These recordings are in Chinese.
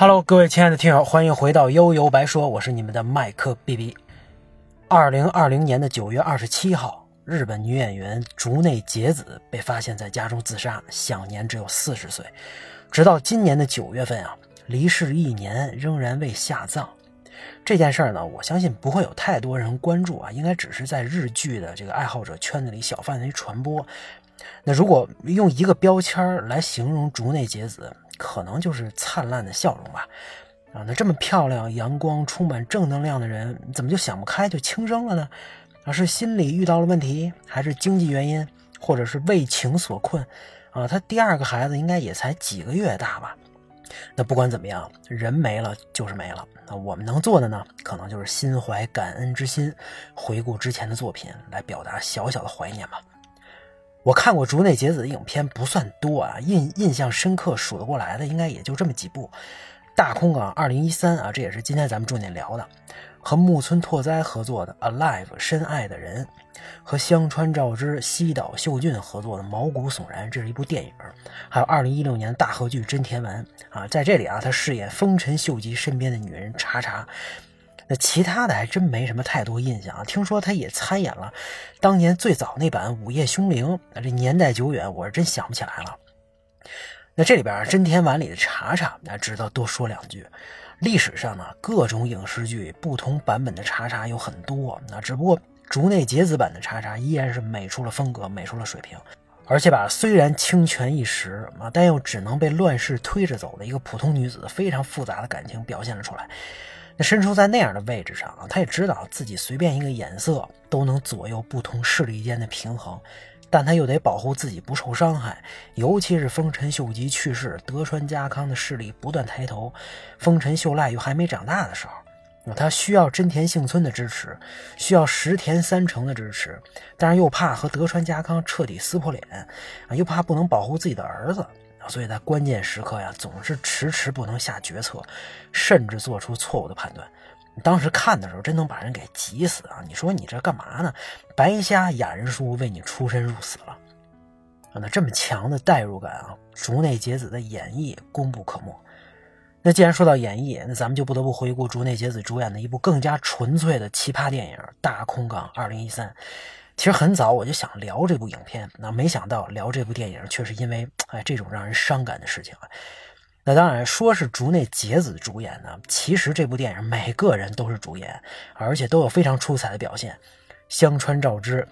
Hello，各位亲爱的听友，欢迎回到悠悠白说，我是你们的麦克 B B。二零二零年的九月二十七号，日本女演员竹内结子被发现在家中自杀，享年只有四十岁。直到今年的九月份啊，离世一年，仍然未下葬。这件事儿呢，我相信不会有太多人关注啊，应该只是在日剧的这个爱好者圈子里小范围传播。那如果用一个标签来形容竹内结子，可能就是灿烂的笑容吧。啊，那这么漂亮、阳光、充满正能量的人，怎么就想不开就轻生了呢？啊，是心理遇到了问题，还是经济原因，或者是为情所困？啊，他第二个孩子应该也才几个月大吧？那不管怎么样，人没了就是没了。那我们能做的呢，可能就是心怀感恩之心，回顾之前的作品，来表达小小的怀念吧。我看过竹内结子的影片不算多啊，印印象深刻数得过来的应该也就这么几部，《大空港二零一三》啊，这也是今天咱们重点聊的，和木村拓哉合作的《Alive》深爱的人，和香川照之、西岛秀俊合作的《毛骨悚然》，这是一部电影，还有二零一六年大河剧《真田丸》啊，在这里啊，他饰演丰臣秀吉身边的女人茶茶。那其他的还真没什么太多印象啊。听说他也参演了当年最早那版《午夜凶铃》，那这年代久远，我是真想不起来了。那这里边真田丸里的茶茶，那值得多说两句。历史上呢，各种影视剧不同版本的茶茶有很多，那只不过竹内结子版的茶茶依然是美出了风格，美出了水平，而且把虽然清泉一时啊，但又只能被乱世推着走的一个普通女子非常复杂的感情表现了出来。那身处在那样的位置上啊，他也知道自己随便一个眼色都能左右不同势力间的平衡，但他又得保护自己不受伤害。尤其是丰臣秀吉去世，德川家康的势力不断抬头，丰臣秀赖又还没长大的时候，他需要真田幸村的支持，需要石田三成的支持，但是又怕和德川家康彻底撕破脸，又怕不能保护自己的儿子。所以在关键时刻呀，总是迟迟不能下决策，甚至做出错误的判断。当时看的时候，真能把人给急死啊！你说你这干嘛呢？白瞎雅人书为你出生入死了！那这么强的代入感啊，竹内结子的演绎功不可没。那既然说到演绎，那咱们就不得不回顾竹内结子主演的一部更加纯粹的奇葩电影《大空港二零一三》。其实很早我就想聊这部影片，那没想到聊这部电影却是因为哎这种让人伤感的事情啊。那当然说是竹内结子主演呢，其实这部电影每个人都是主演，而且都有非常出彩的表现。香川照之、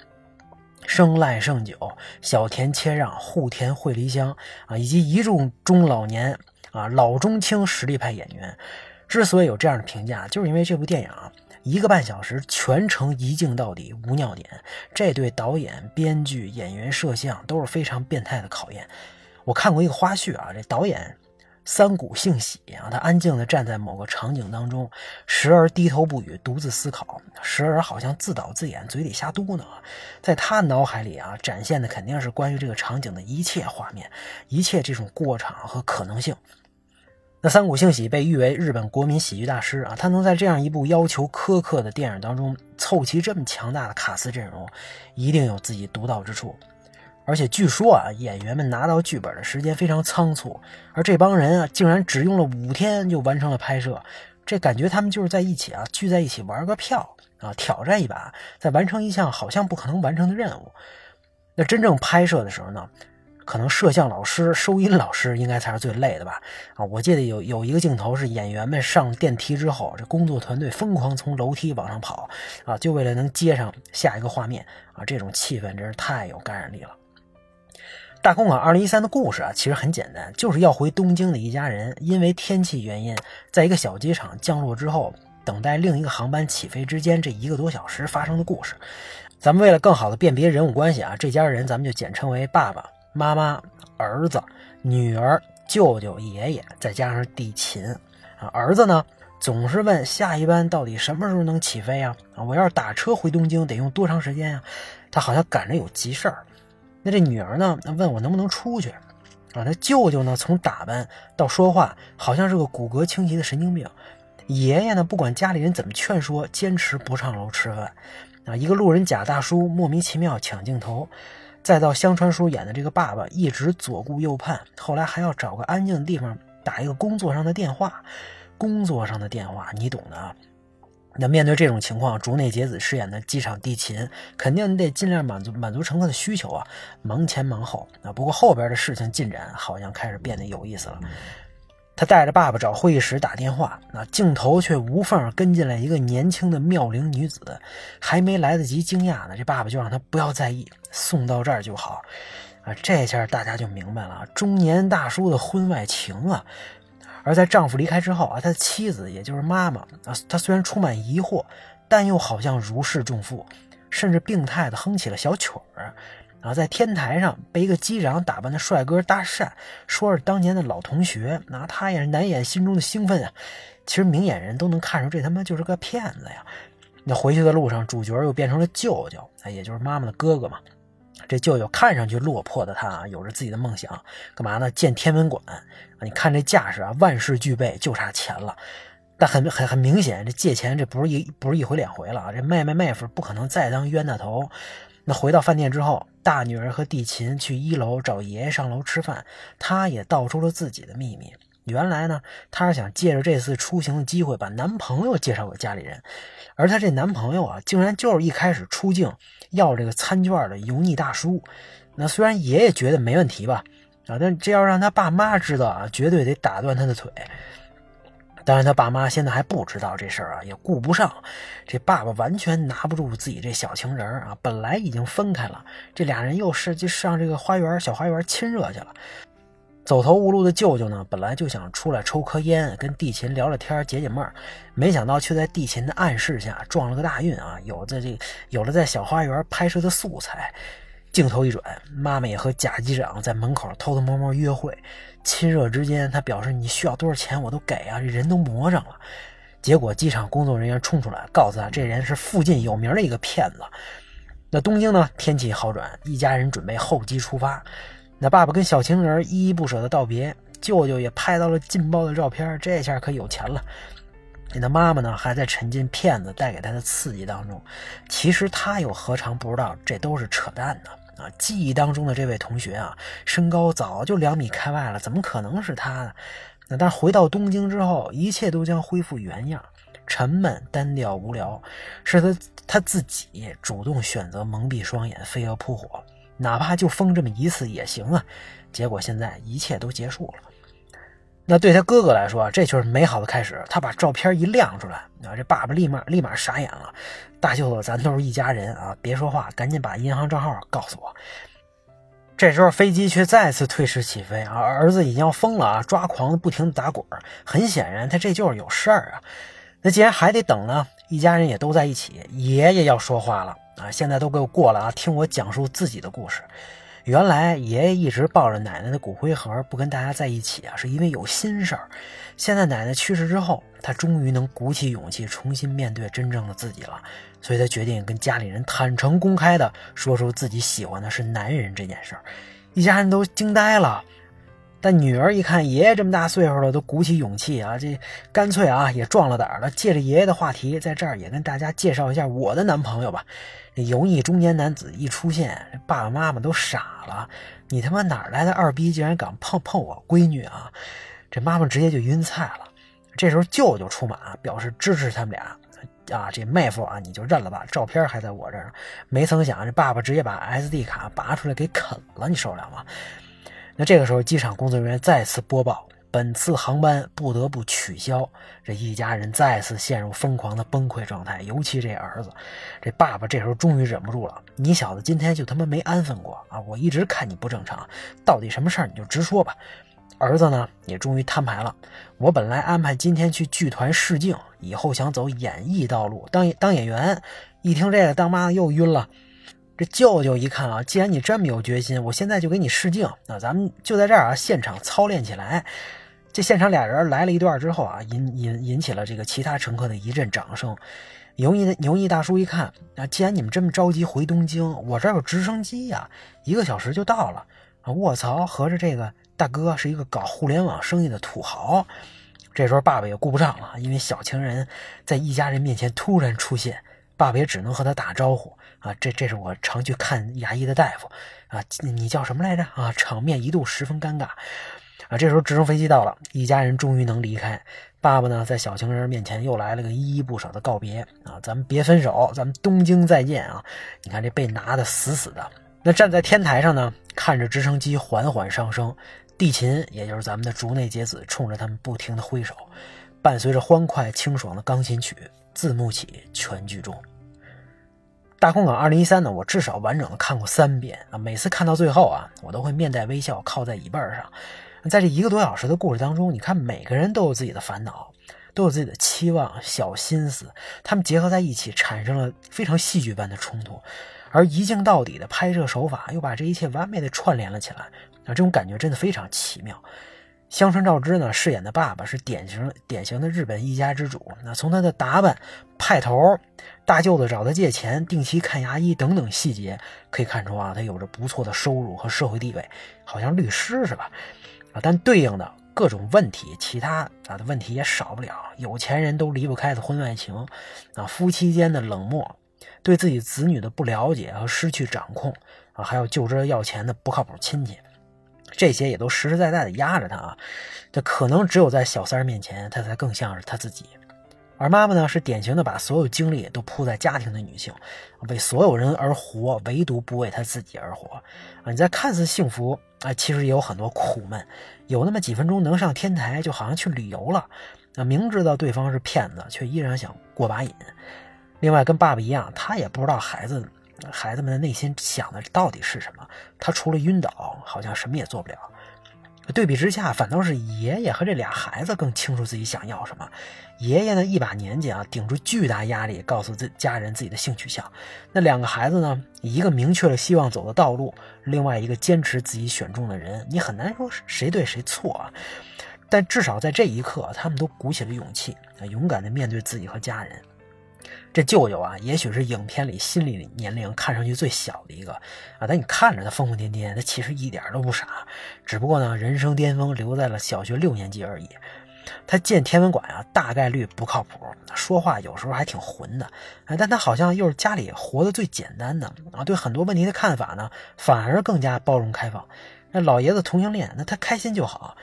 生赖胜久、小田切让、户田惠梨香啊，以及一众中老年啊老中青实力派演员，之所以有这样的评价，就是因为这部电影。一个半小时全程一镜到底无尿点，这对导演、编剧、演员、摄像都是非常变态的考验。我看过一个花絮啊，这导演三谷幸喜啊，他安静地站在某个场景当中，时而低头不语，独自思考，时而好像自导自演，嘴里瞎嘟囔。在他脑海里啊，展现的肯定是关于这个场景的一切画面，一切这种过场和可能性。那三谷幸喜被誉为日本国民喜剧大师啊，他能在这样一部要求苛刻的电影当中凑齐这么强大的卡司阵容，一定有自己独到之处。而且据说啊，演员们拿到剧本的时间非常仓促，而这帮人啊，竟然只用了五天就完成了拍摄，这感觉他们就是在一起啊，聚在一起玩个票啊，挑战一把，再完成一项好像不可能完成的任务。那真正拍摄的时候呢？可能摄像老师、收音老师应该才是最累的吧？啊，我记得有有一个镜头是演员们上电梯之后，这工作团队疯狂从楼梯往上跑，啊，就为了能接上下一个画面啊，这种气氛真是太有感染力了。大空港二零一三的故事啊，其实很简单，就是要回东京的一家人，因为天气原因，在一个小机场降落之后，等待另一个航班起飞之间这一个多小时发生的故事。咱们为了更好的辨别人物关系啊，这家人咱们就简称为爸爸。妈妈、儿子、女儿、舅舅、爷爷，再加上地勤啊。儿子呢，总是问下一班到底什么时候能起飞啊？啊，我要是打车回东京得用多长时间呀？他好像赶着有急事儿。那这女儿呢，问我能不能出去？啊，他舅舅呢，从打扮到说话，好像是个骨骼清奇的神经病。爷爷呢，不管家里人怎么劝说，坚持不上楼吃饭。啊，一个路人甲大叔莫名其妙抢镜头。再到香川叔演的这个爸爸，一直左顾右盼，后来还要找个安静的地方打一个工作上的电话。工作上的电话，你懂的啊。那面对这种情况，竹内结子饰演的机场地勤肯定得尽量满足满足乘客的需求啊，忙前忙后啊。不过后边的事情进展好像开始变得有意思了。他带着爸爸找会议室打电话，那镜头却无缝跟进来一个年轻的妙龄女子，还没来得及惊讶呢，这爸爸就让他不要在意，送到这儿就好。啊，这下大家就明白了，中年大叔的婚外情啊。而在丈夫离开之后啊，他的妻子也就是妈妈啊，她虽然充满疑惑，但又好像如释重负，甚至病态的哼起了小曲儿。然后在天台上被一个机长打扮的帅哥搭讪，说是当年的老同学，那他也是难掩心中的兴奋啊。其实明眼人都能看出这他妈就是个骗子呀。那回去的路上，主角又变成了舅舅，哎，也就是妈妈的哥哥嘛。这舅舅看上去落魄的他啊，有着自己的梦想，干嘛呢？建天文馆！你看这架势啊，万事俱备，就差钱了。但很很很明显，这借钱这不是一不是一回两回了啊！这妹妹妹夫不可能再当冤大头。那回到饭店之后，大女儿和地勤去一楼找爷爷上楼吃饭，他也道出了自己的秘密。原来呢，她是想借着这次出行的机会把男朋友介绍给家里人，而她这男朋友啊，竟然就是一开始出境要这个餐券的油腻大叔。那虽然爷爷觉得没问题吧，啊，但这要让他爸妈知道啊，绝对得打断他的腿。当然，他爸妈现在还不知道这事儿啊，也顾不上。这爸爸完全拿不住自己这小情人啊，本来已经分开了，这俩人又是就上这个花园小花园亲热去了。走投无路的舅舅呢，本来就想出来抽颗烟，跟地勤聊聊天解解闷儿，没想到却在地勤的暗示下撞了个大运啊！有在这有了在小花园拍摄的素材。镜头一转，妈妈也和贾机长在门口偷偷摸摸约会，亲热之间，他表示你需要多少钱我都给啊，这人都魔怔了。结果机场工作人员冲出来，告诉他这人是附近有名的一个骗子。那东京呢，天气好转，一家人准备候机出发。那爸爸跟小情人依依不舍的道别，舅舅也拍到了劲爆的照片，这下可有钱了。那妈妈呢，还在沉浸骗子带给他的刺激当中。其实他又何尝不知道这都是扯淡呢？啊，记忆当中的这位同学啊，身高早就两米开外了，怎么可能是他呢？那但回到东京之后，一切都将恢复原样，沉闷、单调、无聊，是他他自己主动选择蒙蔽双眼，飞蛾扑火。哪怕就疯这么一次也行啊！结果现在一切都结束了。那对他哥哥来说，这就是美好的开始。他把照片一亮出来，啊，这爸爸立马立马傻眼了。大舅子，咱都是一家人啊，别说话，赶紧把银行账号告诉我。这时候飞机却再次退迟起飞啊，儿子已经要疯了啊，抓狂的不停的打滚。很显然，他这就是有事儿啊。那既然还得等呢，一家人也都在一起，爷爷要说话了。啊！现在都给我过来啊！听我讲述自己的故事。原来爷爷一直抱着奶奶的骨灰盒不跟大家在一起啊，是因为有心事儿。现在奶奶去世之后，他终于能鼓起勇气重新面对真正的自己了，所以他决定跟家里人坦诚公开的说出自己喜欢的是男人这件事儿。一家人都惊呆了。但女儿一看爷爷这么大岁数了，都鼓起勇气啊，这干脆啊也壮了胆了。借着爷爷的话题，在这儿也跟大家介绍一下我的男朋友吧。这油腻中年男子一出现，爸爸妈妈都傻了。你他妈哪来的二逼，竟然敢碰碰我闺女啊！这妈妈直接就晕菜了。这时候舅舅出马，表示支持他们俩。啊，这妹夫啊，你就认了吧，照片还在我这儿呢。没曾想，这爸爸直接把 SD 卡拔出来给啃了，你受得了吗？那这个时候，机场工作人员再次播报，本次航班不得不取消。这一家人再次陷入疯狂的崩溃状态，尤其这儿子，这爸爸这时候终于忍不住了：“你小子今天就他妈没安分过啊！我一直看你不正常，到底什么事儿你就直说吧。”儿子呢，也终于摊牌了：“我本来安排今天去剧团试镜，以后想走演艺道路，当当演员。”一听这个，当妈的又晕了。这舅舅一看啊，既然你这么有决心，我现在就给你试镜。那咱们就在这儿啊，现场操练起来。这现场俩人来了一段之后啊，引引引起了这个其他乘客的一阵掌声。油腻的油腻大叔一看啊，既然你们这么着急回东京，我这儿有直升机呀，一个小时就到了。啊，卧槽，合着这个大哥是一个搞互联网生意的土豪。这时候爸爸也顾不上了，因为小情人在一家人面前突然出现，爸爸也只能和他打招呼。啊，这这是我常去看牙医的大夫，啊，你叫什么来着？啊，场面一度十分尴尬。啊，这时候直升飞机到了，一家人终于能离开。爸爸呢，在小情人面前又来了个依依不舍的告别啊，咱们别分手，咱们东京再见啊！你看这被拿的死死的。那站在天台上呢，看着直升机缓缓上升，地勤也就是咱们的竹内结子，冲着他们不停的挥手，伴随着欢快清爽的钢琴曲，字幕起，全剧终。大空港二零一三呢，我至少完整的看过三遍啊，每次看到最后啊，我都会面带微笑靠在椅背上。在这一个多小时的故事当中，你看每个人都有自己的烦恼，都有自己的期望、小心思，他们结合在一起，产生了非常戏剧般的冲突，而一镜到底的拍摄手法又把这一切完美的串联了起来啊！这种感觉真的非常奇妙。香川照之呢饰演的爸爸是典型典型的日本一家之主，那从他的打扮、派头、大舅子找他借钱、定期看牙医等等细节可以看出啊，他有着不错的收入和社会地位，好像律师是吧？啊但对应的各种问题，其他啊的问题也少不了。有钱人都离不开的婚外情，啊，夫妻间的冷漠，对自己子女的不了解和失去掌控，啊，还有就知道要钱的不靠谱亲戚，这些也都实实在在的压着他啊。这可能只有在小三儿面前，他才更像是他自己。而妈妈呢，是典型的把所有精力都扑在家庭的女性，为所有人而活，唯独不为她自己而活。啊，你在看似幸福啊，其实也有很多苦闷。有那么几分钟能上天台，就好像去旅游了。啊，明知道对方是骗子，却依然想过把瘾。另外，跟爸爸一样，他也不知道孩子孩子们的内心想的到底是什么。他除了晕倒，好像什么也做不了。对比之下，反倒是爷爷和这俩孩子更清楚自己想要什么。爷爷呢，一把年纪啊，顶住巨大压力，告诉自家人自己的性取向。那两个孩子呢，一个明确了希望走的道路，另外一个坚持自己选中的人。你很难说谁对谁错啊。但至少在这一刻，他们都鼓起了勇气，勇敢地面对自己和家人。这舅舅啊，也许是影片里心理年龄看上去最小的一个啊，但你看着他疯疯癫癫，他其实一点都不傻，只不过呢，人生巅峰留在了小学六年级而已。他建天文馆啊，大概率不靠谱，说话有时候还挺混的，但他好像又是家里活得最简单的啊，对很多问题的看法呢，反而更加包容开放。那老爷子同性恋，那他开心就好。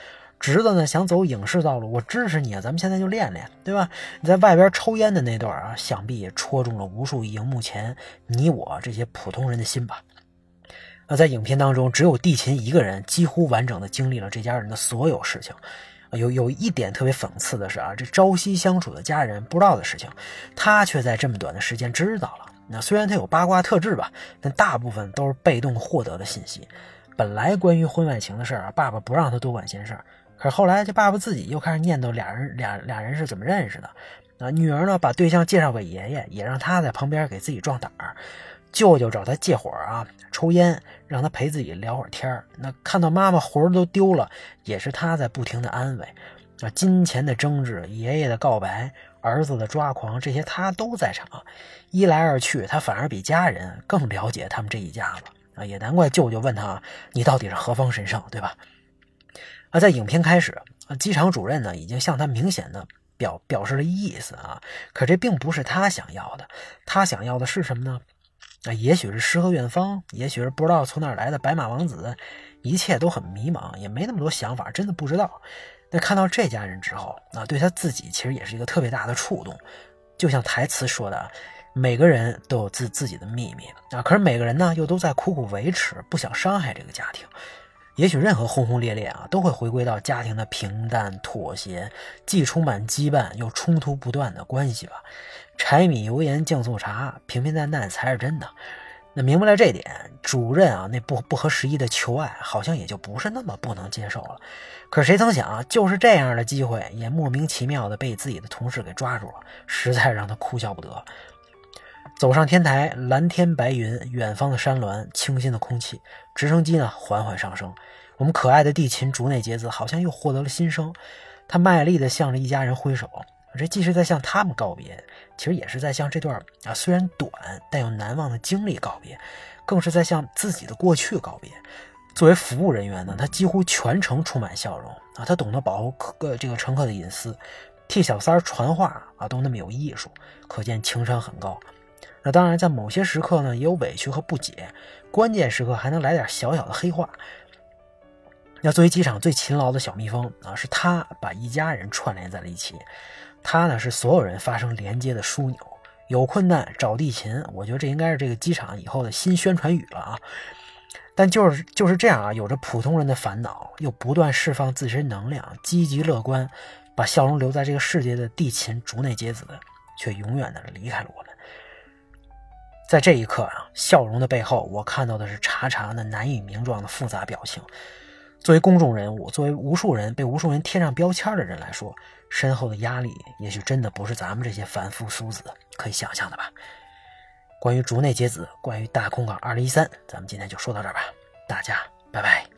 侄子呢想走影视道路，我支持你啊！咱们现在就练练，对吧？你在外边抽烟的那段啊，想必也戳中了无数荧幕前你我这些普通人的心吧。那在影片当中，只有地勤一个人几乎完整的经历了这家人的所有事情。有有一点特别讽刺的是啊，这朝夕相处的家人不知道的事情，他却在这么短的时间知道了。那虽然他有八卦特质吧，但大部分都是被动获得的信息。本来关于婚外情的事儿啊，爸爸不让他多管闲事儿。可是后来，这爸爸自己又开始念叨俩人俩俩人是怎么认识的。啊，女儿呢把对象介绍给爷爷，也让他在旁边给自己壮胆儿。舅舅找他借火啊，抽烟，让他陪自己聊会儿天那看到妈妈魂都丢了，也是他在不停的安慰。啊，金钱的争执，爷爷的告白，儿子的抓狂，这些他都在场。一来二去，他反而比家人更了解他们这一家子。啊，也难怪舅舅问他：“你到底是何方神圣，对吧？”而在影片开始，机场主任呢已经向他明显的表表示了意思啊，可这并不是他想要的，他想要的是什么呢？啊，也许是诗和远方，也许是不知道从哪来的白马王子，一切都很迷茫，也没那么多想法，真的不知道。那看到这家人之后，啊，对他自己其实也是一个特别大的触动，就像台词说的，每个人都有自自己的秘密啊，可是每个人呢又都在苦苦维持，不想伤害这个家庭。也许任何轰轰烈烈啊，都会回归到家庭的平淡妥协，既充满羁绊又冲突不断的关系吧。柴米油盐酱醋茶，平平淡淡才是真的。那明白了这点，主任啊，那不不合时宜的求爱，好像也就不是那么不能接受了。可谁曾想，就是这样的机会，也莫名其妙的被自己的同事给抓住了，实在让他哭笑不得。走上天台，蓝天白云，远方的山峦，清新的空气，直升机呢缓缓上升。我们可爱的地勤竹内结子好像又获得了新生，他卖力地向着一家人挥手，这既是在向他们告别，其实也是在向这段啊虽然短但又难忘的经历告别，更是在向自己的过去告别。作为服务人员呢，他几乎全程充满笑容啊，他懂得保护客这个乘客的隐私，替小三儿传话啊都那么有艺术，可见情商很高。那当然，在某些时刻呢，也有委屈和不解，关键时刻还能来点小小的黑话。那作为机场最勤劳的小蜜蜂啊，是他把一家人串联在了一起。他呢是所有人发生连接的枢纽。有困难找地勤，我觉得这应该是这个机场以后的新宣传语了啊。但就是就是这样啊，有着普通人的烦恼，又不断释放自身能量，积极乐观，把笑容留在这个世界的地勤竹内结子，却永远的离开了我。在这一刻啊，笑容的背后，我看到的是查查那难以名状的复杂表情。作为公众人物，作为无数人被无数人贴上标签的人来说，身后的压力也许真的不是咱们这些凡夫俗子可以想象的吧。关于竹内结子，关于大空港二零一三，咱们今天就说到这儿吧，大家拜拜。